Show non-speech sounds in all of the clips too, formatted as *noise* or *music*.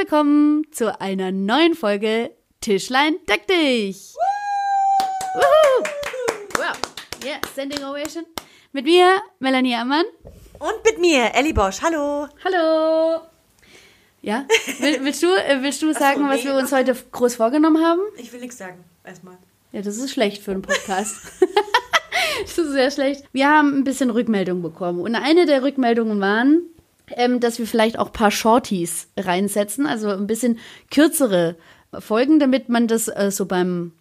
willkommen zu einer neuen Folge Tischlein deck dich. Woohoo! Wow. Yeah, standing ovation. Mit mir, Melanie Ammann. Und mit mir, Ellie Bosch. Hallo. Hallo. Ja, Will, willst du, äh, willst du sagen, was wir uns heute groß vorgenommen haben? Ich will nichts sagen. Erstmal. Ja, das ist schlecht für einen Podcast. *laughs* das ist sehr schlecht. Wir haben ein bisschen Rückmeldung bekommen. Und eine der Rückmeldungen waren, ähm, dass wir vielleicht auch ein paar Shorties reinsetzen, also ein bisschen kürzere Folgen, damit man das äh, so beim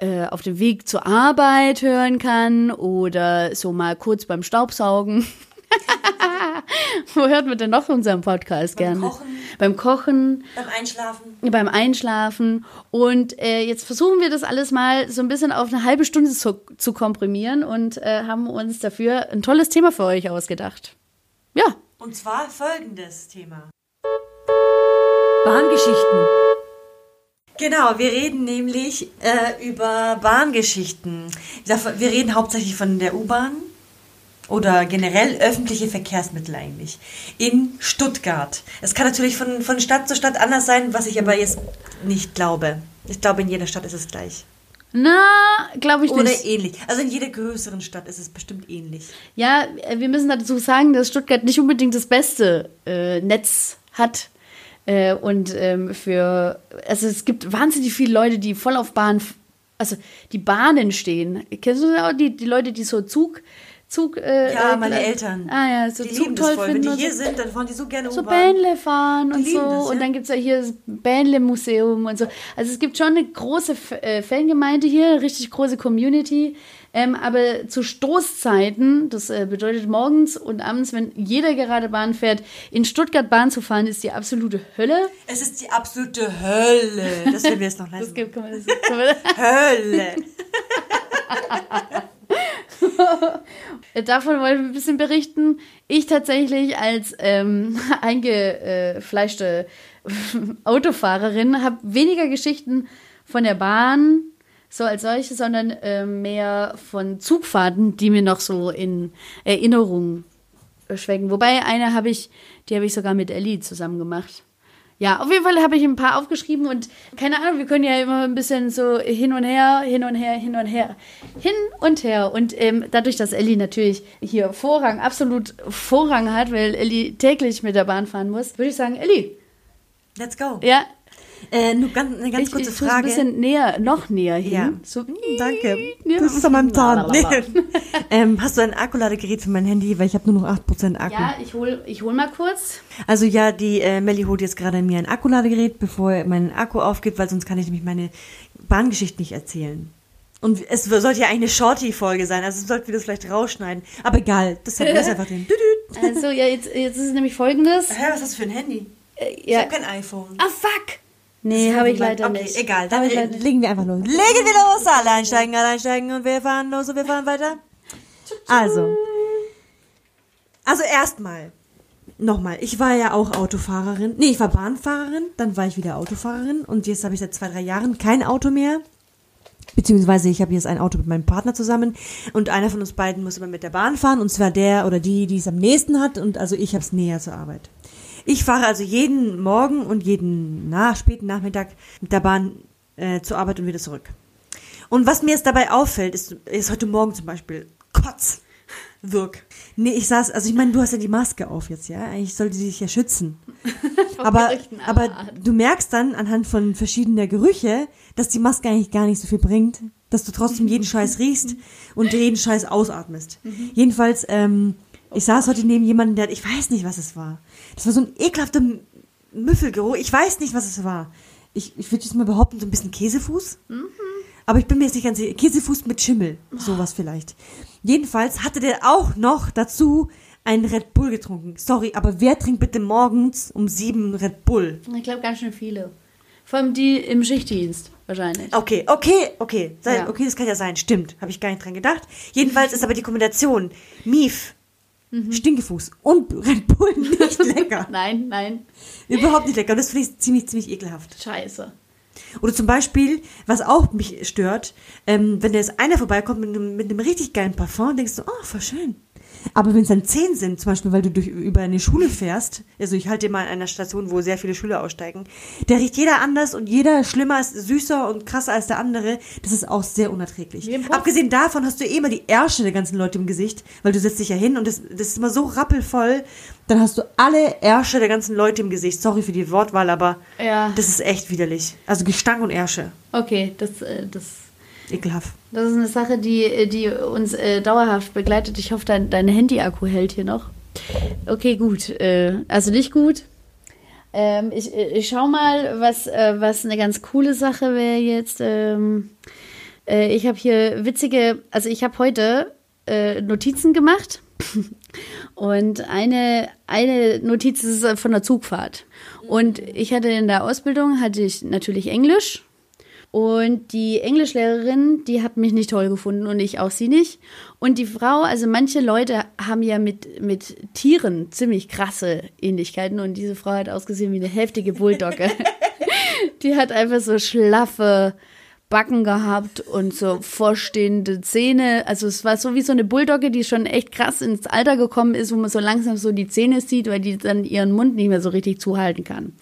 äh, auf dem Weg zur Arbeit hören kann oder so mal kurz beim Staubsaugen. *laughs* Wo hört man denn noch unseren Podcast Beim gerne? Kochen. Beim Kochen Beim Einschlafen. beim Einschlafen. Und äh, jetzt versuchen wir das alles mal so ein bisschen auf eine halbe Stunde zu, zu komprimieren und äh, haben uns dafür ein tolles Thema für euch ausgedacht. Ja, Und zwar folgendes Thema. Bahngeschichten. Genau, wir reden nämlich äh, über Bahngeschichten. Wir reden hauptsächlich von der U-Bahn oder generell öffentliche Verkehrsmittel eigentlich. In Stuttgart. Es kann natürlich von, von Stadt zu Stadt anders sein, was ich aber jetzt nicht glaube. Ich glaube, in jeder Stadt ist es gleich. Na, glaube ich Oder nicht. ähnlich. Also in jeder größeren Stadt ist es bestimmt ähnlich. Ja, äh, wir müssen dazu sagen, dass Stuttgart nicht unbedingt das beste äh, Netz hat. Äh, und ähm, für, also es gibt wahnsinnig viele Leute, die voll auf Bahn, also die Bahnen stehen. Kennst du auch die, die Leute, die so Zug, Zug, äh, Ja, äh, meine gl- Eltern. Ah ja, so die Zug lieben das toll voll. finden. Wenn die hier so. sind, dann fahren die so gerne so. Bähnle fahren und so. das, ja. Und dann gibt es ja hier das Bähnle-Museum und so. Also es gibt schon eine große äh, Fangemeinde hier, eine richtig große Community. Ähm, aber zu Stoßzeiten, das äh, bedeutet morgens und abends, wenn jeder gerade Bahn fährt, in Stuttgart Bahn zu fahren, ist die absolute Hölle. Es ist die absolute Hölle. Das werden wir jetzt noch Das leisten. gibt, *laughs* das, Hölle. *laughs* *laughs* Davon wollen wir ein bisschen berichten. Ich tatsächlich als ähm, *laughs* eingefleischte *laughs* Autofahrerin habe weniger Geschichten von der Bahn so als solche, sondern äh, mehr von Zugfahrten, die mir noch so in Erinnerung schwenken. Wobei eine habe ich, die habe ich sogar mit Ellie zusammen gemacht. Ja, auf jeden Fall habe ich ein paar aufgeschrieben und keine Ahnung, wir können ja immer ein bisschen so hin und her, hin und her, hin und her, hin und her. Und ähm, dadurch, dass Ellie natürlich hier Vorrang, absolut Vorrang hat, weil Ellie täglich mit der Bahn fahren muss, würde ich sagen, Ellie, Let's go. ja, Äh, nur ganz, eine ganz ich, kurze ich Frage. ein bisschen näher, noch näher hin. ja. So, Danke. Ja. Das ist an meinem Zahn. Ähm, hast du ein Akkuladegerät für mein Handy? Weil ich habe nur noch 8% Akku. ja, ich hol, ich hol mal kurz. Also ja, die äh, Melli holt jetzt gerade mir ein Akkuladegerät, bevor mein Akku aufgibt, weil sonst kann ich nämlich meine Bahngeschichte nicht erzählen. Und es sollte ja eigentlich eine Shorty-Folge sein, also sollten wir das vielleicht rausschneiden. Aber egal, das hat das einfach den. Also, ja, jetzt, jetzt ist es nämlich folgendes. Hä, was ist das für ein Handy? Äh, Ich ja. habe kein iPhone. Ah, fuck! Nee, habe ich leider okay, nicht. egal. Dann äh, legen wir einfach los. Legen wir los. Alle einsteigen, alle einsteigen und wir fahren los und wir fahren weiter. Also. Also erstmal. Nochmal. Ich war ja auch Autofahrerin. Nee, ich war Bahnfahrerin. Dann war ich wieder Autofahrerin. Und jetzt habe ich seit zwei, drei Jahren kein Auto mehr. Beziehungsweise ich habe jetzt ein Auto mit meinem Partner zusammen und einer von uns beiden muss immer mit der Bahn fahren und zwar der oder die, die es am nächsten hat und also ich habe es näher zur Arbeit. Ich fahre also jeden Morgen und jeden nach, späten Nachmittag mit der Bahn äh, zur Arbeit und wieder zurück. Und was mir jetzt dabei auffällt, ist, ist heute Morgen zum Beispiel Kotz. Wirk. Nee, ich saß, also ich meine, du hast ja die Maske auf jetzt, ja? Eigentlich sollte sie dich ja schützen. *laughs* aber, aber du merkst dann anhand von verschiedener Gerüche, dass die Maske eigentlich gar nicht so viel bringt, dass du trotzdem jeden Scheiß riechst und jeden Scheiß ausatmest. Jedenfalls, ähm, ich saß heute neben jemandem, der, ich weiß nicht, was es war. Das war so ein ekelhafter Müffelgeruch. Ich weiß nicht, was es war. Ich, ich würde jetzt mal behaupten, so ein bisschen Käsefuß. Aber ich bin mir jetzt nicht ganz sicher. Käsefuß mit Schimmel. Sowas vielleicht. Jedenfalls hatte der auch noch dazu einen Red Bull getrunken. Sorry, aber wer trinkt bitte morgens um sieben Red Bull? Ich glaube ganz schön viele. Vor allem die im Schichtdienst wahrscheinlich. Okay, okay, okay. Sei, Ja. Okay, das kann ja sein. Stimmt. Habe ich gar nicht dran gedacht. Jedenfalls ist aber die Kombination Mief, Stinkefuß und Red Bull nicht *laughs* lecker. Nein, nein. Überhaupt nicht lecker. Und das finde ich ziemlich, ziemlich ekelhaft. Scheiße. Oder zum Beispiel, was auch mich stört, ähm, wenn jetzt einer vorbeikommt mit einem, mit einem richtig geilen Parfum, denkst du, oh, voll schön. Aber wenn es dann zehn sind, zum Beispiel, weil du durch, über eine Schule fährst, also ich halte immer an einer Station, wo sehr viele Schüler aussteigen, da riecht jeder anders und jeder schlimmer, süßer und krasser als der andere. Das ist auch sehr unerträglich. Abgesehen davon hast du eh immer die Ärsche der ganzen Leute im Gesicht, weil du setzt dich ja hin und das, das ist immer so rappelvoll. Dann hast du alle Ärsche der ganzen Leute im Gesicht. Sorry für die Wortwahl, aber Ja. das ist echt widerlich. Also Gestank und Ärsche. Okay, das, äh, das, Ekelhaft. das ist eine Sache, die, die uns äh, dauerhaft begleitet. Ich hoffe, dein, dein Handy-Akku hält hier noch. Okay, gut. Äh, also nicht gut. Ähm, ich, äh, ich schau mal, was, äh, was eine ganz coole Sache wäre jetzt. Ähm, äh, ich habe hier witzige, also ich habe heute Notizen gemacht. *laughs* Und eine, eine Notiz ist äh, von der Zugfahrt. Und ich hatte in der Ausbildung, hatte ich natürlich Englisch. Und die Englischlehrerin, die hat mich nicht toll gefunden und ich auch sie nicht. Und die Frau, also manche Leute haben ja mit, mit Tieren ziemlich krasse Ähnlichkeiten und diese Frau hat ausgesehen wie eine heftige Bulldogge. *laughs* die hat einfach so schlaffe Backen gehabt und so vorstehende Zähne. Also es war so wie so eine Bulldogge, die schon echt krass ins Alter gekommen ist, wo man so langsam so die Zähne sieht, weil die dann ihren Mund nicht mehr so richtig zuhalten kann.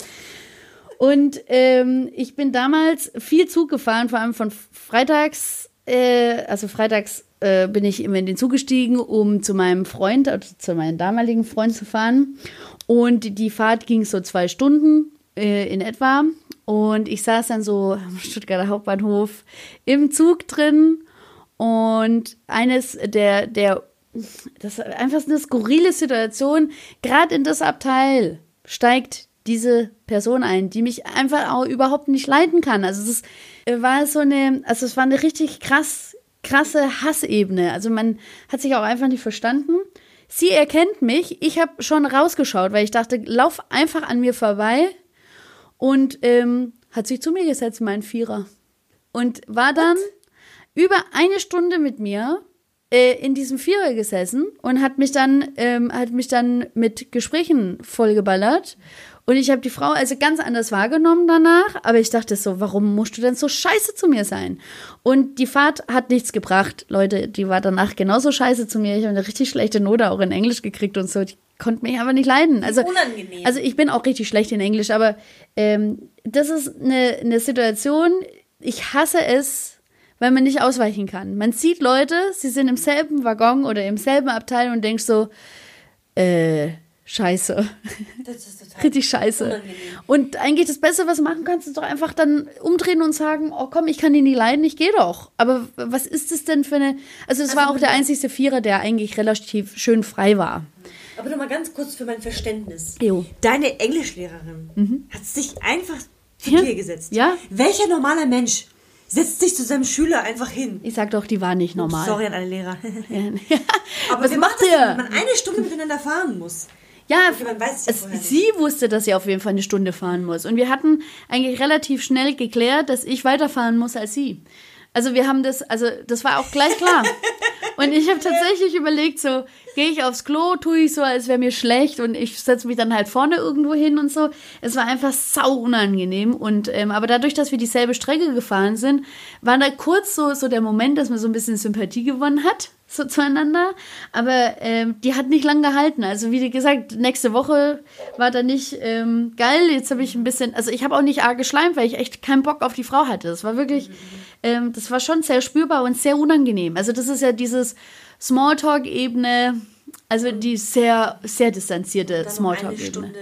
Und ähm, ich bin damals viel Zug gefahren, vor allem von freitags, äh, also freitags äh, bin ich immer in den Zug gestiegen, um zu meinem Freund, also zu meinem damaligen Freund zu fahren. Und die Fahrt ging so zwei Stunden äh, in etwa. Und ich saß dann so am Stuttgarter Hauptbahnhof im Zug drin. Und eines der, der, das ist einfach eine skurrile Situation. Gerade in das Abteil steigt diese Person ein, die mich einfach auch überhaupt nicht leiden kann. Also es äh, war so eine, also es war eine richtig krass, krasse Hassebene. Also man hat sich auch einfach nicht verstanden. Sie erkennt mich. Ich habe schon rausgeschaut, weil ich dachte, lauf einfach an mir vorbei und ähm, hat sich zu mir gesetzt, mein Vierer. Und war dann über eine Stunde mit mir äh, in diesem Vierer gesessen und hat mich dann, ähm, hat mich dann mit Gesprächen vollgeballert. Und ich habe die Frau also ganz anders wahrgenommen danach, aber ich dachte so, warum musst du denn so scheiße zu mir sein? Und die Fahrt hat nichts gebracht. Leute, die war danach genauso scheiße zu mir. Ich habe eine richtig schlechte Note auch in Englisch gekriegt und so. Die konnte mich aber nicht leiden. Also, Unangenehm. also ich bin auch richtig schlecht in Englisch, aber ähm, das ist eine, eine Situation, ich hasse es, weil man nicht ausweichen kann. Man sieht Leute, sie sind im selben Waggon oder im selben Abteil und denkt so, äh, scheiße. Das ist total *laughs* Richtig scheiße. Unangenehm. Und eigentlich das Beste, was du machen kannst, ist doch einfach dann umdrehen und sagen, oh komm, ich kann ihn nie leiden, ich gehe doch. Aber was ist das denn für eine... Also es war auch der einzigste Vierer, der eigentlich relativ schön frei war. Aber noch mal ganz kurz für mein Verständnis. Jo. Deine Englischlehrerin hat sich einfach zu Ja. dir gesetzt. Ja. Welcher normaler Mensch setzt sich zu seinem Schüler einfach hin? Ich sag doch, die war nicht normal. Sorry an alle Lehrer. *laughs* Ja. *laughs* Aber Was macht ihr? wenn man eine Stunde miteinander fahren muss? Ja, es sie wusste, dass sie auf jeden Fall eine Stunde fahren muss. Und wir hatten eigentlich relativ schnell geklärt, dass ich weiterfahren muss als sie. Also wir haben das, also das war auch gleich klar. *laughs* Und ich habe tatsächlich überlegt, so gehe ich aufs Klo, tue ich so, als wäre mir schlecht und ich setze mich dann halt vorne irgendwo hin und so. Es war einfach sau unangenehm. Und ähm, aber dadurch, dass wir dieselbe Strecke gefahren sind, war da kurz so so der Moment, dass man so ein bisschen Sympathie gewonnen hat so zueinander. Aber ähm, die hat nicht lang gehalten. Also wie gesagt, nächste Woche war da nicht ähm, geil. Jetzt habe ich ein bisschen, also ich habe auch nicht arg geschleimt, weil ich echt keinen Bock auf die Frau hatte. Das war wirklich, ähm, das war schon sehr spürbar und sehr unangenehm. Also das ist ja dieses Smalltalk-Ebene, also die sehr, sehr distanzierte Smalltalk-Ebene.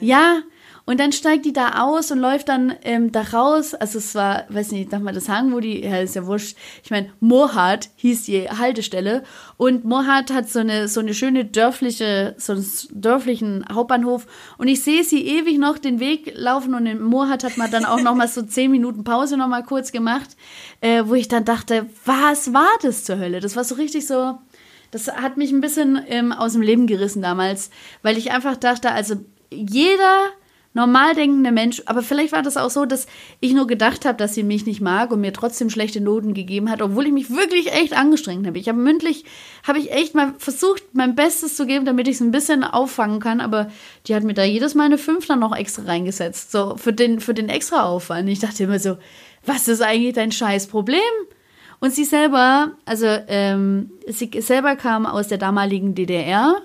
Ja, und dann steigt die da aus und läuft dann ähm, da raus. Also es war, weiß nicht, darf man das sagen, wo die, ja, ist ja wurscht. Ich meine, Mohat hieß die Haltestelle. Und Mohat hat so eine, so eine schöne dörfliche, so einen dörflichen Hauptbahnhof. Und ich sehe sie ewig noch den Weg laufen und in Mohat hat man dann auch noch mal so *laughs* zehn Minuten Pause noch mal kurz gemacht, äh, wo ich dann dachte, was war das zur Hölle? Das war so richtig so, das hat mich ein bisschen ähm, aus dem Leben gerissen damals, weil ich einfach dachte, also jeder normal denkender Mensch. Aber vielleicht war das auch so, dass ich nur gedacht habe, dass sie mich nicht mag und mir trotzdem schlechte Noten gegeben hat, obwohl ich mich wirklich echt angestrengt habe. Ich habe mündlich, habe ich echt mal versucht, mein Bestes zu geben, damit ich es ein bisschen auffangen kann. Aber die hat mir da jedes Mal eine 5 dann noch extra reingesetzt. So für den, für den extra Aufwand. Ich dachte immer so, was ist eigentlich dein scheiß Problem? Und sie selber, also ähm, sie selber kam aus der damaligen DDR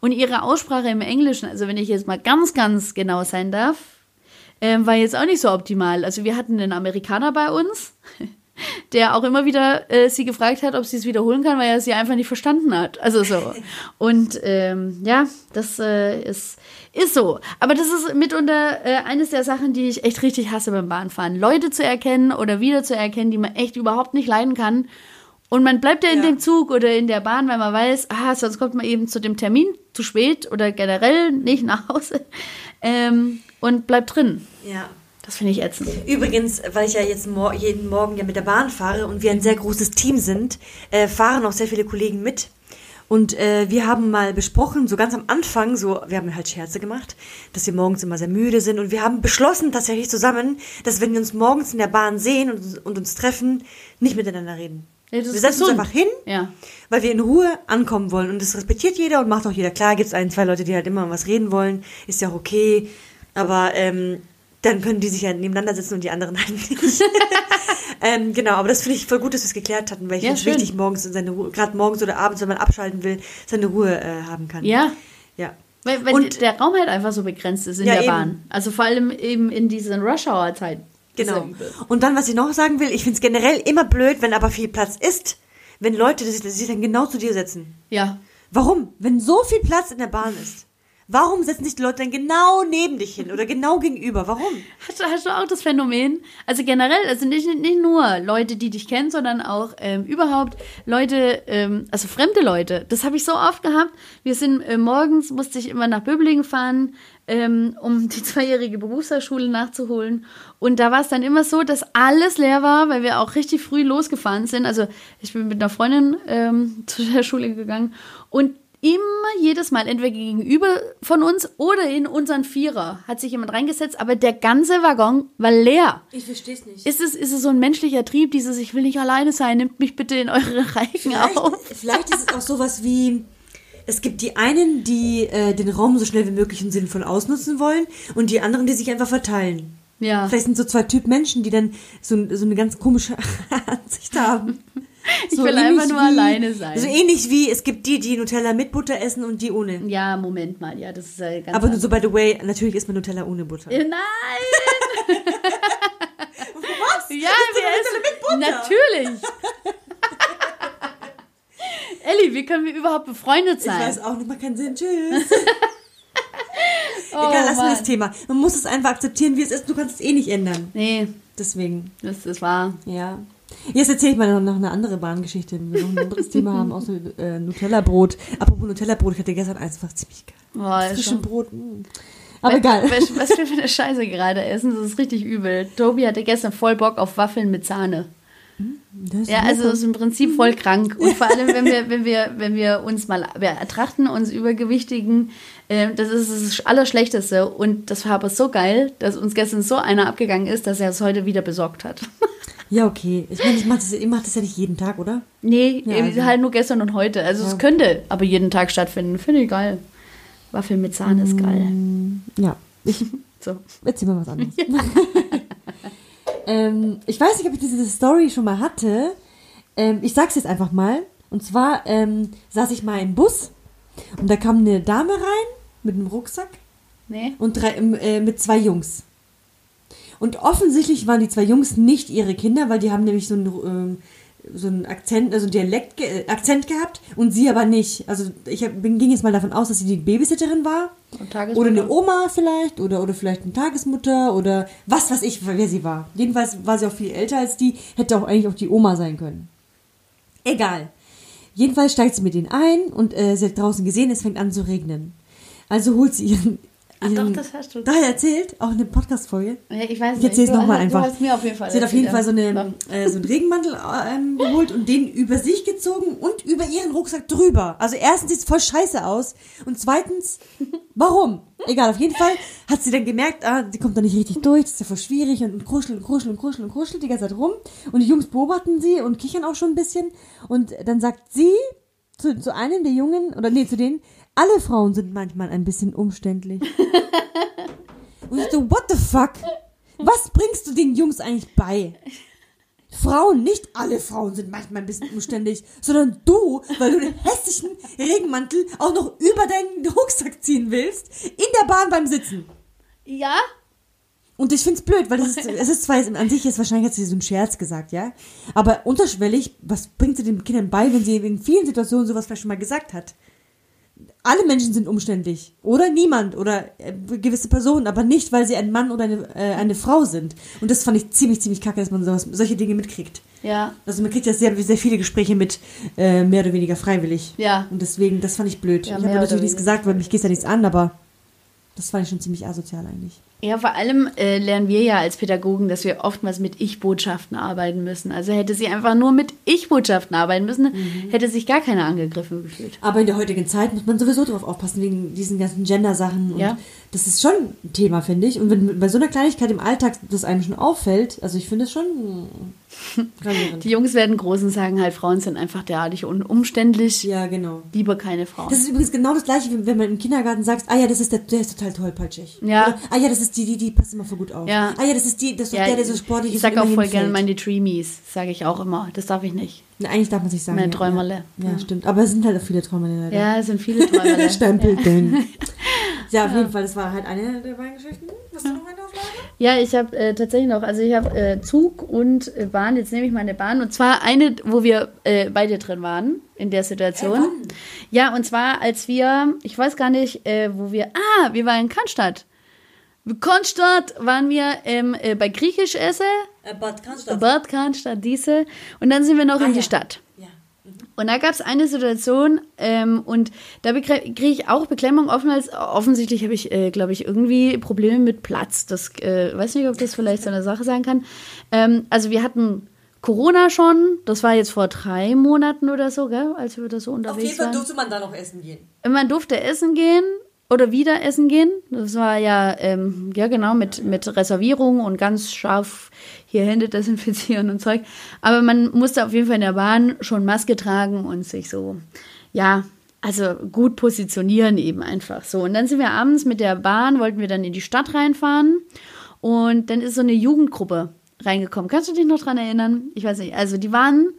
und ihre Aussprache im Englischen, also wenn ich jetzt mal ganz, ganz genau sein darf, ähm, war jetzt auch nicht so optimal. Also wir hatten einen Amerikaner bei uns, der auch immer wieder äh, sie gefragt hat, ob sie es wiederholen kann, weil er sie einfach nicht verstanden hat. Also so. *laughs* Und ähm, ja, das äh, ist, ist so. Aber das ist mitunter äh, eines der Sachen, die ich echt richtig hasse beim Bahnfahren. Leute zu erkennen oder wieder zu erkennen, die man echt überhaupt nicht leiden kann. Und man bleibt ja in ja. dem Zug oder in der Bahn, weil man weiß, ah, sonst kommt man eben zu dem Termin zu spät oder generell nicht nach Hause *laughs* ähm, und bleibt drin. Ja. Das finde ich ätzend. Übrigens, weil ich ja jetzt mor jeden Morgen ja mit der Bahn fahre und wir ein sehr großes Team sind, äh, fahren auch sehr viele Kollegen mit. Und äh, wir haben mal besprochen, so ganz am Anfang, so, wir haben halt Scherze gemacht, dass wir morgens immer sehr müde sind. Und wir haben beschlossen tatsächlich zusammen, dass wenn wir uns morgens in der Bahn sehen und, und uns treffen, nicht miteinander reden. Ja, wir setzen gesund. uns einfach hin, ja. weil wir in Ruhe ankommen wollen. Und das respektiert jeder und macht auch jeder. Klar gibt es ein, zwei Leute, die halt immer was reden wollen. Ist ja auch okay. Aber ähm, dann können die sich ja nebeneinander sitzen und die anderen halt nicht. *laughs* ähm, genau, aber das finde ich voll gut, dass wir es geklärt hatten, weil ich ja, finde wichtig, morgens in seine Ruhe, gerade morgens oder abends, wenn man abschalten will, seine Ruhe äh, haben kann. Ja. Ja. Weil, weil und, der Raum halt einfach so begrenzt ist in ja, der eben. Bahn. Also vor allem eben in diesen Rush-Hour-Zeiten. Genau. Und dann, was ich noch sagen will, ich finde es generell immer blöd, wenn aber viel Platz ist, wenn Leute sich dann genau zu dir setzen. Ja. Warum? Wenn so viel Platz in der Bahn ist. Warum setzen sich die Leute dann genau neben dich hin oder genau gegenüber? Warum? Hast du, hast du auch das Phänomen? Also generell, also nicht, nicht nur Leute, die dich kennen, sondern auch ähm, überhaupt Leute, ähm, also fremde Leute. Das habe ich so oft gehabt. Wir sind äh, morgens, musste ich immer nach Böblingen fahren, ähm, um *laughs* die zweijährige Berufsschule nachzuholen. Und da war es dann immer so, dass alles leer war, weil wir auch richtig früh losgefahren sind. Also ich bin mit einer Freundin ähm, *laughs* zu der Schule gegangen und immer jedes Mal, entweder gegenüber von uns oder in unseren Vierer, hat sich jemand reingesetzt, aber der ganze Waggon war leer. Ich verstehe es nicht. Ist es, ist es so ein menschlicher Trieb, dieses Ich will nicht alleine sein, nimmt mich bitte in eure *laughs* Reihen vielleicht, auf? Vielleicht ist es auch sowas wie, es gibt die einen, die äh, den Raum so schnell wie möglich und sinnvoll ausnutzen wollen und die anderen, die sich einfach verteilen. Ja. Vielleicht sind so zwei Typ Menschen, die dann so, so eine ganz komische *laughs* Ansicht haben. Ich so will einfach nur wie, alleine sein. So ähnlich wie es gibt die, die Nutella mit Butter essen und die ohne. Ja, Moment mal, ja, das ist äh, ganz. Aber nur so by the way, natürlich isst man Nutella ohne Butter. Nein! *laughs* Was? Ja, wir essen mit Butter. Natürlich. Elli, wie können wir überhaupt befreundet sein? Ich weiß auch nicht, macht keinen Sinn. Tschüss. *laughs* oh, Egal, lassen wir das Thema. Man muss es einfach akzeptieren, wie es ist. Du kannst es eh nicht ändern. Nee. Deswegen. Das ist wahr. Ja. Jetzt erzähle ich mal noch eine andere Bahngeschichte, wenn wir noch ein anderes Thema haben, außer äh, Nutella-Brot. Apropos Nutella-Brot, ich hatte gestern eins, war ziemlich geil. Oh, Frischen Brot. Mh. Mm. Aber egal. Was, was wir für eine Scheiße gerade essen, das ist richtig übel. Tobi hatte gestern voll Bock auf Waffeln mit Sahne. Ja, also das ist im Prinzip voll krank. Und vor allem, wenn wir, wenn wir, wenn wir uns mal wir ertrachten, uns Übergewichtigen, äh, das ist das Allerschlechteste. Und das war aber so geil, dass uns gestern so einer abgegangen ist, dass er es heute wieder besorgt hat. *laughs* Ja, okay. Ich meine, ich mache das, mach das ja nicht jeden Tag, oder? Nee, ja, also. halt nur gestern und heute. Also ja. es könnte aber jeden Tag stattfinden. Finde ich geil. Waffel mit Sahne ist geil. Mm, ja. Ich, *laughs* so. Erzähl mal was anderes. Ja. *laughs* ähm, ich weiß nicht, ob ich diese Story schon mal hatte. Ähm, ich sag's jetzt einfach mal. Und zwar ähm, saß ich mal im Bus und da kam eine Dame rein mit einem Rucksack. Nee. Und drei, äh, mit zwei Jungs. Und offensichtlich waren die zwei Jungs nicht ihre Kinder, weil die haben nämlich so einen, ähm, so einen Akzent, also Dialekt, äh, Akzent gehabt und sie aber nicht. Also ich hab, bin, ging jetzt mal davon aus, dass sie die Babysitterin war. Oder eine Oma vielleicht, oder, oder vielleicht eine Tagesmutter oder was weiß ich, wer sie war. Jedenfalls war sie auch viel älter als die, hätte auch eigentlich auch die Oma sein können. Egal. Jedenfalls steigt sie mit denen ein und äh, sie hat draußen gesehen, es fängt an zu regnen. Also holt sie ihren Ach doch, das hast du. Da erzählt, auch eine Podcast-Folge. Ja, ich weiß Ich erzähl's Du nochmal einfach. Du hast mir auf jeden Fall Sie hat auf jeden Fall so, eine, äh, so einen Regenmantel ähm, geholt und den über sich gezogen und über ihren Rucksack drüber. Also erstens sieht es voll scheiße aus und zweitens, warum? Egal, auf jeden Fall hat sie dann gemerkt, ah, sie kommt da nicht richtig durch, das ist ja voll schwierig und kuschelt und kuschelt und kuschelt und kuschelt die ganze Zeit rum. Und die Jungs beobachten sie und kichern auch schon ein bisschen. Und dann sagt sie zu, zu einem der Jungen, oder nee, zu denen, alle Frauen sind manchmal ein bisschen umständlich. Und ich so, what the fuck? Was bringst du den Jungs eigentlich bei? Frauen, nicht alle Frauen sind manchmal ein bisschen umständlich, sondern du, weil du den hässlichen Regenmantel auch noch über deinen Rucksack ziehen willst, in der Bahn beim Sitzen. Ja? Und ich find's blöd, weil es ist, es ist zwar, an sich ist wahrscheinlich sie so ein Scherz gesagt, ja. Aber unterschwellig, was bringt sie den Kindern bei, wenn sie in vielen Situationen sowas vielleicht schon mal gesagt hat? Alle Menschen sind umständlich. Oder niemand. Oder äh, gewisse Personen. Aber nicht, weil sie ein Mann oder eine, äh, eine Frau sind. Und das fand ich ziemlich, ziemlich kacke, dass man sowas, solche Dinge mitkriegt. Ja. Also man kriegt ja sehr, sehr viele Gespräche mit, äh, mehr oder weniger freiwillig. Ja. Und deswegen, das fand ich blöd. Ja, ich habe natürlich nichts gesagt, weil mich geht's ja nichts an, aber das fand ich schon ziemlich asozial eigentlich. Ja, vor allem äh, lernen wir ja als Pädagogen, dass wir oftmals mit Ich-Botschaften arbeiten müssen. Also hätte sie einfach nur mit Ich-Botschaften arbeiten müssen, Mhm. hätte sich gar keiner angegriffen gefühlt. Aber in der heutigen Zeit muss man sowieso drauf aufpassen, wegen diesen ganzen Gender-Sachen. Ja. das ist schon ein Thema, finde ich. Und wenn bei so einer Kleinigkeit im Alltag das einem schon auffällt, also ich finde es schon *laughs* gravierend. Die Jungs werden groß und sagen halt, Frauen sind einfach derartig und umständlich. Ja, genau. Lieber keine Frauen. Das ist übrigens genau das gleiche, wie wenn man im Kindergarten sagt, ah ja, das ist der, der ist total tollpatschig. Ja. Oder, ah ja, das ist die, die, die passt immer voll gut auf. Ja. Ah ja, das ist die, das ist doch der, der so sportlich ich ist. sag und auch voll gerne meine Dreamies, sage ich auch immer. Das darf ich nicht. Na, eigentlich darf man sich sagen. Meine ja, Träumerle. Ja, ja, stimmt. Aber es sind halt auch viele Träumerle leider. Ja, es sind viele Träume. *laughs* Stempel denn. *laughs* Ja, auf jeden Fall, das war halt eine der beiden Geschichten. Hast du noch eine Auflage? Ja, ich habe äh, tatsächlich noch, also ich habe äh, Zug und äh, Bahn, jetzt nehme ich mal eine Bahn und zwar eine, wo wir äh, beide drin waren in der Situation. Ja, und zwar als wir, ich weiß gar nicht, äh, wo wir, ah, wir waren in Cannstatt. Cannstatt waren wir ähm, äh, bei Griechisch Esse, Äh, Bad Cannstatt. Bad Cannstatt, diese, und dann sind wir noch Ah, in die ja. Stadt. Ja. Und da gab es eine Situation ähm, und da kriege ich auch Beklemmung. Oftmals, offensichtlich habe ich, äh, glaube ich, irgendwie Probleme mit Platz. Das äh, weiß nicht, ob das vielleicht so eine Sache sein kann. Ähm, also wir hatten Corona schon. Das war jetzt vor drei Monaten oder so, gell, als wir da so Auf unterwegs jeden Fall waren. durfte man da noch essen gehen. Man durfte essen gehen oder wieder essen gehen. Das war ja, ähm, ja genau, mit, mit Reservierung und ganz scharf hier Hände desinfizieren und Zeug. Aber man musste auf jeden Fall in der Bahn schon Maske tragen und sich so, ja, also gut positionieren eben einfach so. Und dann sind wir abends mit der Bahn, wollten wir dann in die Stadt reinfahren und dann ist so eine Jugendgruppe reingekommen. Kannst du dich noch dran erinnern? Ich weiß nicht. Also die waren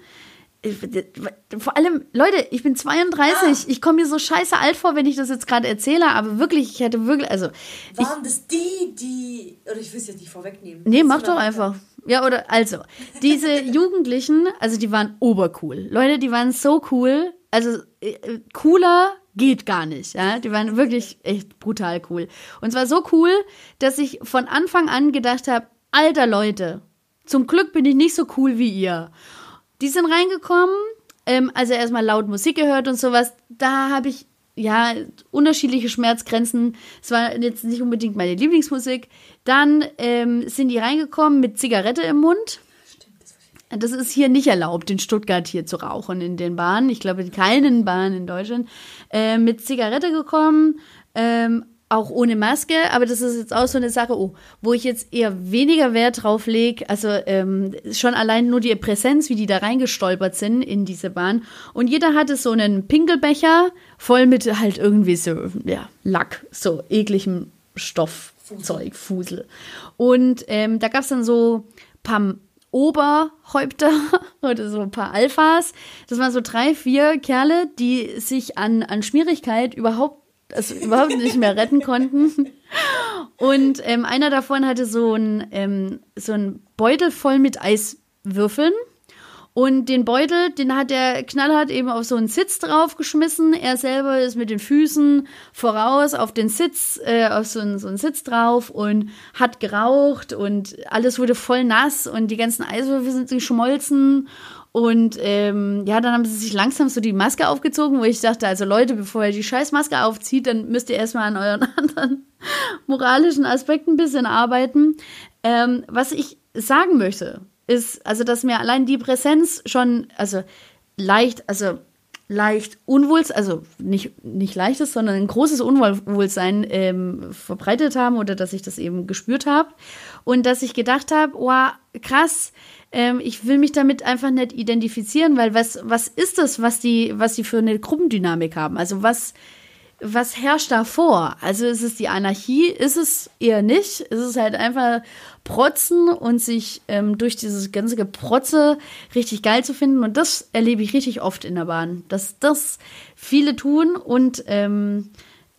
vor allem, Leute, ich bin 32. Ich komme mir so scheiße alt vor, wenn ich das jetzt gerade erzähle, aber wirklich, ich hätte wirklich, also, ich, Waren das die, die. Oder ich will es jetzt nicht vorwegnehmen. nee, Das mach doch einfach. Ja, oder, also, diese *laughs* Jugendlichen, also die waren obercool. Leute, die waren so cool. Also, äh, cooler geht gar nicht, ja. Die waren wirklich echt brutal cool. Und zwar so cool, dass ich von Anfang an gedacht habe, alter Leute, zum Glück bin ich nicht so cool wie ihr. Die sind reingekommen, ähm, also erstmal laut Musik gehört und sowas. Da habe ich ja unterschiedliche Schmerzgrenzen. Es war jetzt nicht unbedingt meine Lieblingsmusik. Dann ähm, sind die reingekommen mit Zigarette im Mund. Das ist hier nicht erlaubt, in Stuttgart hier zu rauchen in den Bahnen. Ich glaube, in keinen Bahnen in Deutschland. Äh, mit Zigarette gekommen, ähm, auch ohne Maske, aber das ist jetzt auch so eine Sache, oh, wo ich jetzt eher weniger Wert drauf lege. Also ähm, schon allein nur die Präsenz, wie die da reingestolpert sind in diese Bahn. Und jeder hatte so einen Pinkelbecher voll mit halt irgendwie so, ja, Lack, so ekligem Stoffzeug, Fusel. Und ähm, da gab es dann so paar Oberhäupter *laughs* oder so ein paar Alphas. Das waren so drei, vier Kerle, die sich an, an Schmierigkeit überhaupt, also überhaupt nicht mehr retten konnten. Und ähm, einer davon hatte so ein, ähm, so Beutel voll mit Eiswürfeln. Und den Beutel, den hat der Knallhart eben auf so einen Sitz draufgeschmissen. Er selber ist mit den Füßen voraus auf den Sitz, äh, auf so einen, so einen Sitz drauf und hat geraucht und alles wurde voll nass und die ganzen Eiswürfel sind geschmolzen. Und ähm, ja, dann haben sie sich langsam so die Maske aufgezogen, wo ich dachte, also Leute, bevor ihr die scheiß Maske aufzieht, dann müsst ihr erstmal an euren *laughs* anderen moralischen Aspekten ein bisschen arbeiten. Ähm, was ich sagen möchte, ist, also, dass mir allein die Präsenz schon, also leicht, also leicht Unwohls, also nicht, nicht leichtes, sondern ein großes Unwohlsein ähm, verbreitet haben oder dass ich das eben gespürt habe. Und dass ich gedacht habe, wow, krass, ähm, ich will mich damit einfach nicht identifizieren, weil was, was ist das, was die, was die für eine Gruppendynamik haben? Also was, was herrscht da vor? Also ist es die Anarchie? Ist es eher nicht? Ist es halt einfach protzen und sich ähm, durch dieses ganze Geprotze richtig geil zu finden? Und das erlebe ich richtig oft in der Bahn, dass das viele tun und ähm,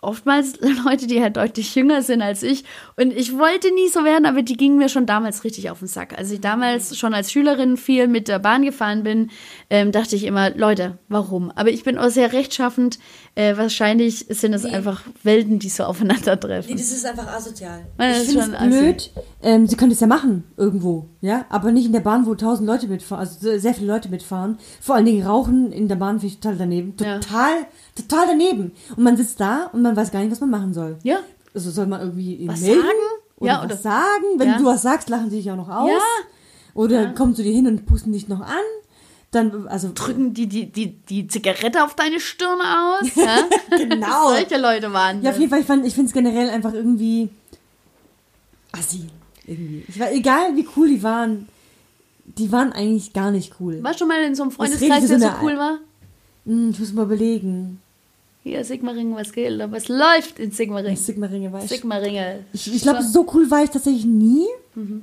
oftmals *laughs* Leute, die halt deutlich jünger sind als ich. Und ich wollte nie so werden, aber die gingen mir schon damals richtig auf den Sack. Als ich damals schon als Schülerin viel mit der Bahn gefahren bin, ähm, dachte ich immer, Leute, warum? Aber ich bin auch sehr rechtschaffend. Äh, wahrscheinlich sind es nee. einfach Welten, die so aufeinandertreffen. Nee, das ist einfach asozial. Ja, ich finde es blöd. Ähm, sie können das ja machen, irgendwo, ja, aber nicht in der Bahn, wo tausend Leute mitfahren, also sehr viele Leute mitfahren. Vor allen Dingen Rauchen in der Bahn finde ich total daneben. Total, ja. total daneben. Und man sitzt da und man weiß gar nicht, was man machen soll. Ja. Also soll man irgendwie ihn was melden? Sagen? Oder ja, was oder sagen? Wenn ja. du was sagst, lachen sie dich auch noch aus. Ja. Oder Ja. kommen zu dir hin und pusten dich noch an. Dann, also. Drücken die, die, die, die Zigarette auf deine Stirn aus. Ja? *laughs* Genau. Solche Leute waren Ja, auf jeden Fall, ich, fand- ich finde es generell einfach irgendwie assi. Irgendwie. Ich war, egal wie cool die waren, die waren eigentlich gar nicht cool. Warst du mal in so einem Was Freundeskreis, der so so cool war? Hm, ich muss mal überlegen. Hier, Sigmaringen, was gilt? Aber es läuft in Sigmaringen. Sigma-Ringe war ich. Sigmaringe. Ich, ich glaube, so cool war ich tatsächlich nie. Mhm.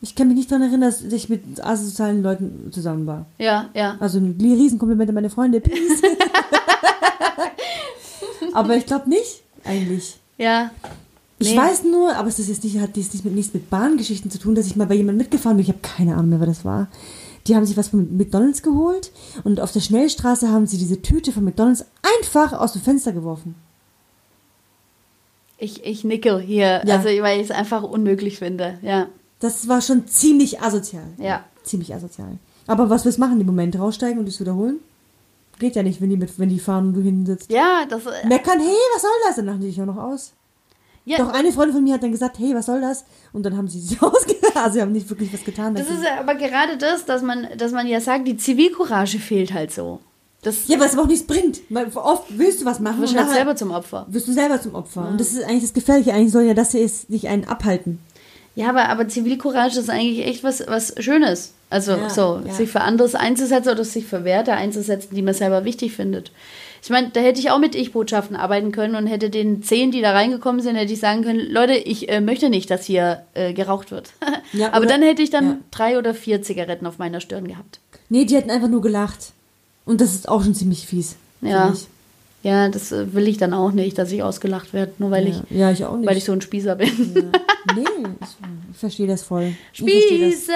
Ich kann mich nicht daran erinnern, dass ich mit asozialen Leuten zusammen war. Ja, ja. Also ein Riesenkompliment an meine Freunde. Peace. *laughs* aber ich glaube nicht, eigentlich. Ja. Ich Nee. weiß nur, aber es ist jetzt nicht, hat dies nicht mit, nichts mit Bahngeschichten zu tun, dass ich mal bei jemandem mitgefahren bin. Ich habe keine Ahnung mehr, wer das war. Die haben sich was von McDonalds geholt und auf der Schnellstraße haben sie diese Tüte von McDonalds einfach aus dem Fenster geworfen. Ich, ich nicke hier, Ja. also weil ich es einfach unmöglich finde. Ja, Das war schon ziemlich asozial. ja. Ziemlich asozial. Aber was willst du machen im Moment? Raussteigen und es wiederholen? Geht ja nicht, wenn die, mit, wenn die fahren und du hinten sitzt. Ja, das äh, Meckern, hey, was soll das? Dann lachen die dich auch noch aus. Ja, Doch eine Freundin von mir hat dann gesagt, hey, was soll das? Und dann haben sie sich *laughs* ausgelacht. Also sie haben nicht wirklich was getan. das ist ja aber gerade das, dass man, dass man ja sagt, die Zivilcourage fehlt halt so. Das Ja, was aber auch nichts bringt. Weil oft willst du was machen wirst du halt selber zum Opfer. wirst du selber zum Opfer. Und das ist eigentlich das Gefährliche. Eigentlich soll ja das hier ist, nicht einen abhalten. Ja, aber, aber Zivilcourage ist eigentlich echt was, was Schönes. Also Ja, so, ja. sich für anderes einzusetzen oder sich für Werte einzusetzen, die man selber wichtig findet. Ich meine, da hätte ich auch mit Ich-Botschaften arbeiten können und hätte den zehn, die da reingekommen sind, hätte ich sagen können, Leute, ich äh, möchte nicht, dass hier äh, geraucht wird. *laughs* Ja, aber oder- dann hätte ich dann drei oder vier Zigaretten auf meiner Stirn gehabt. Nee, die hätten einfach nur gelacht. Und das ist auch schon ziemlich fies. Ja. ich. Ja, das äh, will ich dann auch nicht, dass ich ausgelacht werde, nur weil Ja. ich, ja, ich auch nicht. weil ich so ein Spießer bin. nee, ich, verstehe das voll. Verstehe das. Spießer.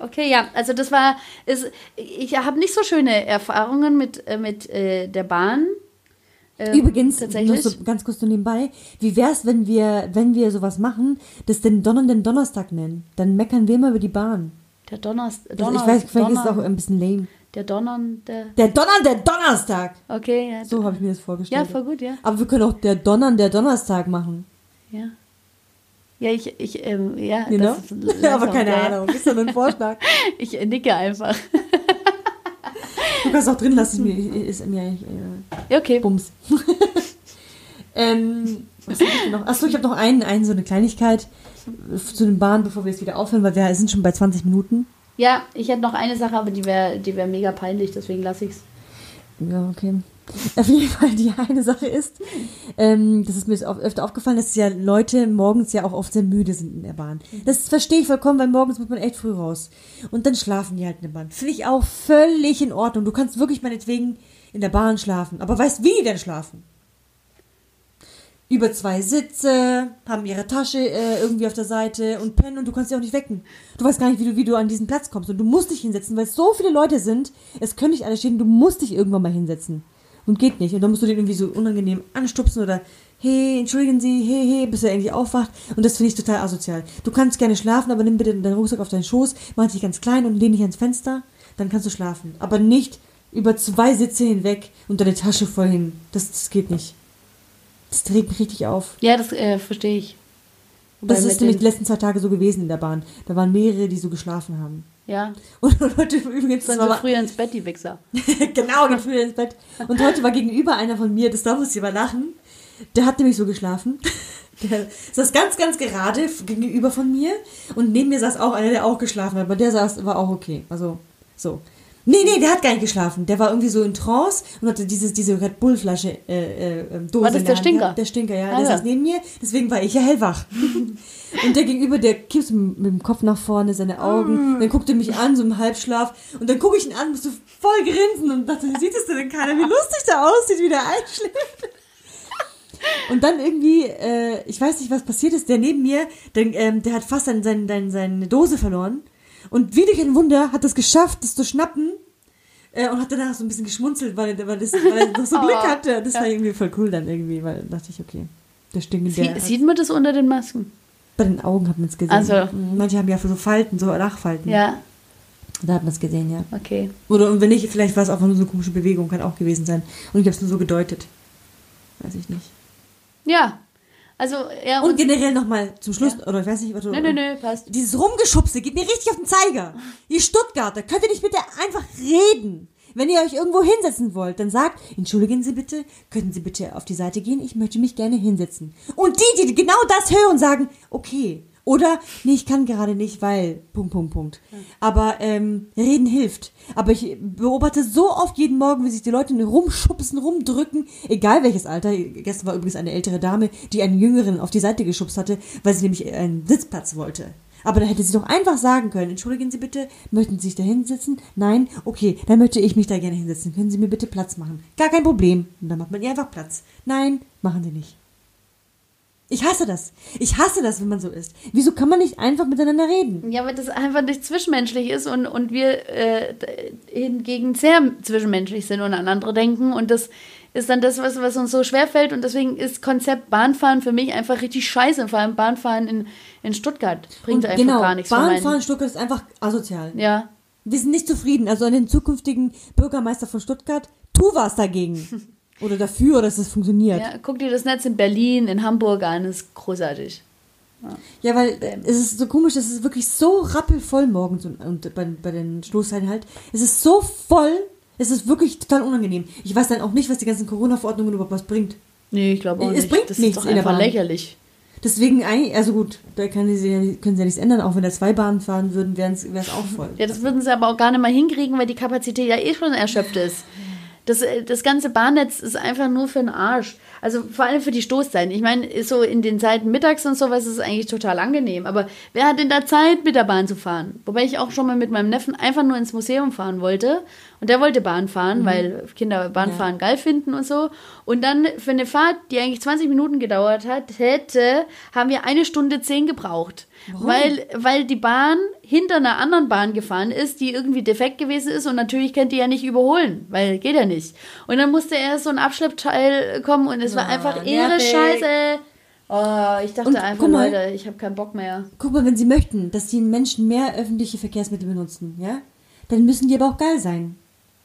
Okay, ja, also das war, ist, ich habe nicht so schöne Erfahrungen mit, äh, mit äh, der Bahn. Ähm, Übrigens, tatsächlich. so ganz kurz nur nebenbei, wie wär's, wenn wir, wenn wir sowas machen, das den donnernden Donnerstag nennen? Dann meckern wir immer über die Bahn. der Donnerstag. Also ich weiß, vielleicht ist es auch ein bisschen lame. Der donnernde. Der donnernde Donnerstag! Okay, ja. So habe ich mir das ja, vorgestellt. voll gut, ja. Aber wir können auch der donnernde Donnerstag machen. Ja. Ja, ich, ich, ähm, ja. Das *laughs* langsam, Aber keine ja, ja. Ahnung, ist doch nur ein Vorschlag. *laughs* Ich äh, nicke einfach. *laughs* Du kannst auch drin lassen, ist mir eigentlich äh, Ja, okay. Bums. ähm, was hab ich denn noch? Achso, ich habe noch einen, einen, so eine Kleinigkeit zu den Bahnen, bevor wir jetzt wieder aufhören, weil wir sind schon bei 20 Minuten. Ja, ich hätte noch eine Sache, aber die wäre die wär mega peinlich, deswegen lasse ich es. Ja, okay. *laughs* Auf jeden Fall die eine Sache ist, ähm, das ist mir öfter aufgefallen, dass ja Leute morgens ja auch oft sehr müde sind in der Bahn. Das verstehe ich vollkommen, weil morgens muss man echt früh raus. Und dann schlafen die halt in der Bahn. Finde ich auch völlig in Ordnung. Du kannst wirklich meinetwegen in der Bahn schlafen. Aber weißt, wie die denn schlafen? Über zwei Sitze, haben ihre Tasche äh, irgendwie auf der Seite und pennen und du kannst sie auch nicht wecken. Du weißt gar nicht, wie du, wie du an diesen Platz kommst und du musst dich hinsetzen, weil es so viele Leute sind, es können nicht alle stehen, du musst dich irgendwann mal hinsetzen. Und geht nicht. Und dann musst du den irgendwie so unangenehm anstupsen oder hey, entschuldigen Sie, hey, hey, bis er irgendwie aufwacht. Und das finde ich total asozial. Du kannst gerne schlafen, aber nimm bitte deinen Rucksack auf deinen Schoß, mach dich ganz klein und lehn dich ans Fenster, dann kannst du schlafen. Aber nicht über zwei Sitze hinweg und deine Tasche voll hin. Das, das geht nicht. Das trägt mich richtig auf. Ja, das äh, verstehe ich. Wobei Das ist nämlich die letzten zwei Tage so gewesen in der Bahn. Da waren mehrere, die so geschlafen haben. Ja, Und *laughs* heute übrigens, das sind war so früher ins Bett, die Wichser. *laughs* genau, geht früher ins Bett. Und heute war gegenüber einer von mir, das da musste ich aber lachen. Der hat nämlich so geschlafen. *laughs* Der saß ganz, ganz gerade gegenüber von mir. Und neben mir saß auch einer, der auch geschlafen hat. Aber der saß, war auch okay. Also, so. Nee, nee, der hat gar nicht geschlafen. Der war irgendwie so in Trance und hatte dieses, diese Red Bull-Flasche, äh, äh, Dose War das der Hand Stinker? gehabt. Der Stinker, ja. Ah, der ja. saß neben mir. Deswegen war ich ja hellwach. *laughs* Und der gegenüber, der kippt mit dem Kopf nach vorne, seine Augen, dann guckt er mich an, so im Halbschlaf, und dann gucke ich ihn an, musste voll grinsen und dachte, sieht es denn keiner, wie lustig der aussieht, wie der einschläft. *laughs* Und dann irgendwie, äh, ich weiß nicht, was passiert ist, der neben mir, der, ähm, der hat fast sein, sein, sein, seine Dose verloren. Und wie durch ein Wunder hat es geschafft, das zu schnappen. Äh, und hat danach so ein bisschen geschmunzelt, weil, er- weil, das, weil er noch so *laughs* Glück Oh, hatte. Das war irgendwie voll cool dann irgendwie, weil da dachte ich, okay, der stinkt Sie, der. sieht man das unter den Masken? Bei den Augen hat man es gesehen. Also. Manche haben ja so Falten, so Lachfalten. Ja, Da hat man es gesehen, ja. okay. Oder und wenn nicht, vielleicht war es einfach nur so eine komische Bewegung, kann auch gewesen sein. Und ich habe es nur so gedeutet. Weiß ich nicht. Ja, also, ja, Und und. generell nochmal zum Schluss, oder ich weiß nicht, was du. Nö, nö, nö, passt. Dieses Rumgeschubse geht mir richtig auf den Zeiger. Ihr Stuttgarter, könnt ihr nicht bitte einfach reden? Wenn ihr euch irgendwo hinsetzen wollt, dann sagt, entschuldigen Sie bitte, könnten Sie bitte auf die Seite gehen, ich möchte mich gerne hinsetzen. Und die, die genau das hören, sagen, okay. Oder, nee, ich kann gerade nicht, weil, Punkt, Punkt, Punkt. Aber ähm, reden hilft. Aber ich beobachte so oft jeden Morgen, wie sich die Leute rumschubsen, rumdrücken, egal welches Alter. Gestern war übrigens eine ältere Dame, die einen Jüngeren auf die Seite geschubst hatte, weil sie nämlich einen Sitzplatz wollte. Aber da hätte sie doch einfach sagen können, entschuldigen Sie bitte, möchten Sie sich da hinsetzen? Nein? Okay, dann möchte ich mich da gerne hinsetzen. Können Sie mir bitte Platz machen? Gar kein Problem. Und dann macht man ihr einfach Platz. Nein, machen Sie nicht. Ich hasse das. Ich hasse das, wenn man so ist. Wieso kann man nicht einfach miteinander reden? Ja, weil das einfach nicht zwischenmenschlich ist und, und wir äh, hingegen sehr zwischenmenschlich sind und an andere denken. Und das ist dann das, was, was uns so schwerfällt. Und deswegen ist Konzept Bahnfahren für mich einfach richtig scheiße. Vor allem Bahnfahren in, in Stuttgart bringt Und einfach genau, gar nichts. Bahnfahren in Stuttgart ist einfach asozial. Ja, Wir sind nicht zufrieden. Also an den zukünftigen Bürgermeister von Stuttgart, tu was dagegen. *laughs* Oder dafür, dass es funktioniert. ja, guck dir das Netz in Berlin, in Hamburg an, ist großartig. Ja, weil es ist so komisch, es ist wirklich so rappelvoll morgens und, und bei, bei den Stoßzeiten halt. Es ist so voll, es ist wirklich total unangenehm. Ich weiß dann auch nicht, was die ganzen Corona-Verordnungen überhaupt was bringt. Nee, ich glaube auch Es nicht. bringt das nichts ist doch in der einfach Bahn. lächerlich. Deswegen eigentlich, also gut, da kann sie, können sie ja nichts ändern, auch wenn da zwei Bahnen fahren würden, wäre es auch voll. Ja, das würden sie aber auch gar nicht mal hinkriegen, weil die Kapazität ja eh schon erschöpft ist. Das, äh, das ganze Bahnnetz ist einfach nur für den Arsch. Also vor allem für die Stoßzeiten. Ich meine, so in den Zeiten mittags und sowas ist es eigentlich total angenehm. Aber wer hat denn da Zeit, mit der Bahn zu fahren? Wobei ich auch schon mal mit meinem Neffen einfach nur ins Museum fahren wollte. Und der wollte Bahn fahren, weil Kinder Bahnfahren geil finden und so. Und dann für eine Fahrt, die eigentlich 20 Minuten gedauert hat, hätte, haben wir eine Stunde zehn gebraucht. Weil, weil die Bahn hinter einer anderen Bahn gefahren ist, die irgendwie defekt gewesen ist und natürlich kennt die ja nicht überholen, weil geht ja nicht. Und dann musste erst so ein Abschleppteil kommen und es war Ah, einfach irre nervig. scheiße. Oh, ich dachte Und einfach, mal. Leute, ich habe keinen Bock mehr. Guck mal, wenn sie möchten, dass die Menschen mehr öffentliche Verkehrsmittel benutzen, ja, dann müssen die aber auch geil sein.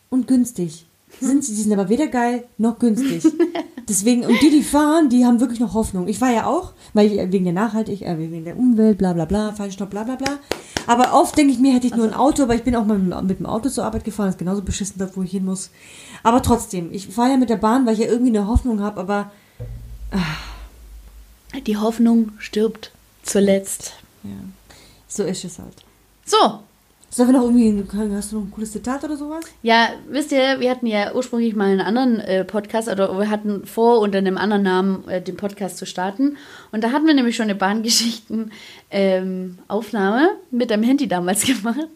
Und günstig. *laughs* Sind sie, die sind aber weder geil noch günstig. *laughs* Deswegen, und die, die fahren, die haben wirklich noch Hoffnung. Ich war ja auch, weil ich, wegen der Nachhaltigkeit, äh, wegen der Umwelt, bla bla bla, Feinstaub, bla bla bla. Aber oft denke ich mir, hätte ich nur ein Auto, aber ich bin auch mal mit, dem Auto zur Arbeit gefahren, ist genauso beschissen dort, wo ich hin muss. Aber trotzdem, ich fahre ja mit der Bahn, weil ich ja irgendwie eine Hoffnung habe, aber Die Hoffnung stirbt zuletzt. ja, so ist es halt. So, Sollen wir noch irgendwie, hast du noch ein cooles Zitat oder sowas? Ja, wisst ihr, wir hatten ja ursprünglich mal einen anderen äh, Podcast, oder wir hatten vor, unter einem anderen Namen äh, den Podcast zu starten. Und da hatten wir nämlich schon eine Bahngeschichten-Aufnahme mit dem Handy damals *laughs* gemacht.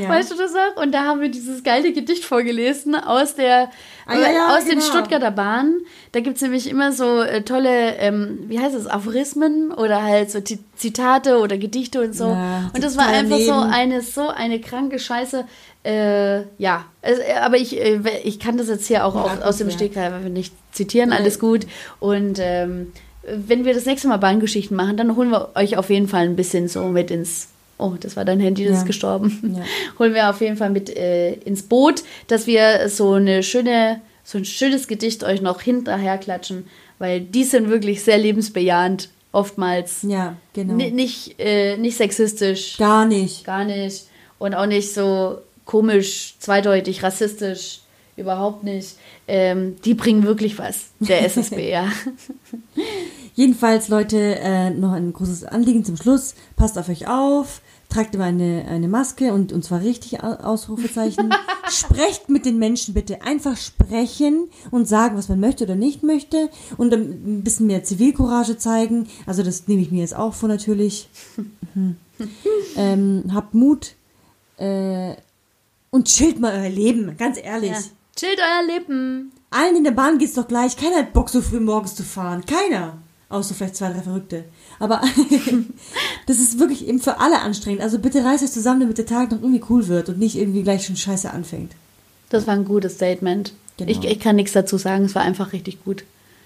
Ja. Weißt du das auch? Und da haben wir dieses geile Gedicht vorgelesen aus der Ah, ja, ja, aus den genau. Stuttgarter Bahnen. Da gibt es nämlich immer so äh, tolle, ähm, wie heißt es, Aphorismen oder halt so Ti- Zitate oder Gedichte und so. Und das war einfach so eine, so eine kranke Scheiße. Äh, ja, also, äh, aber ich, äh, ich kann das jetzt hier auch, auch aus dem. Stegreif nicht zitieren, alles gut. Und ähm, wenn wir das nächste Mal Bahngeschichten machen, dann holen wir euch auf jeden Fall ein bisschen so mit ins. Oh, das war dein Handy, das Ja. ist gestorben. Ja. *laughs* Holen wir auf jeden Fall mit äh, ins Boot, dass wir so eine schöne, so ein schönes Gedicht euch noch hinterher klatschen, weil die sind wirklich sehr lebensbejahend, oftmals. Ja, genau. Ni- nicht, äh, nicht sexistisch, Gar nicht. gar nicht. Und auch nicht so komisch, zweideutig, rassistisch, überhaupt nicht. Ähm, die bringen wirklich was, der SSB, ja. *laughs* Jedenfalls, Leute, äh, noch ein großes Anliegen zum Schluss. Passt auf euch auf. Tragt immer eine, eine Maske und, und zwar richtig Au- Ausrufezeichen. *laughs* Sprecht mit den Menschen bitte. Einfach sprechen und sagen, was man möchte oder nicht möchte. Und ein bisschen mehr Zivilcourage zeigen. Also das nehme ich mir jetzt auch vor natürlich. Mhm. *laughs* ähm, habt Mut. Äh, und chillt mal euer Leben. Ganz ehrlich. ja. Chillt euer Leben. Allen in der Bahn geht's doch gleich. Keiner hat Bock, so früh morgens zu fahren. Keiner. Außer vielleicht zwei, drei Verrückte. Aber *laughs* das ist wirklich eben für alle anstrengend. Also bitte reißt euch zusammen, damit der Tag noch irgendwie cool wird und nicht irgendwie gleich schon scheiße anfängt. Das war ein gutes Statement. Genau. Ich, ich kann nichts dazu sagen, es war einfach richtig gut.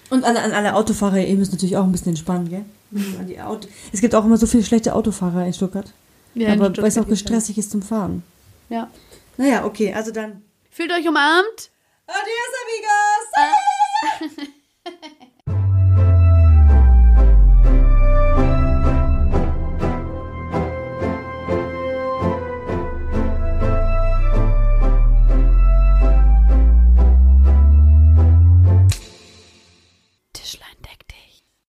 Und an, an alle Autofahrer, ihr müsst natürlich auch ein bisschen entspannen, gell? Die Auto es gibt auch immer so viele schlechte Autofahrer in Stuttgart. Ja, in aber weil es auch gibt's stressig ist zum Fahren. Ja. Naja, okay, also dann. Fühlt euch umarmt. Adios, amigos! *laughs*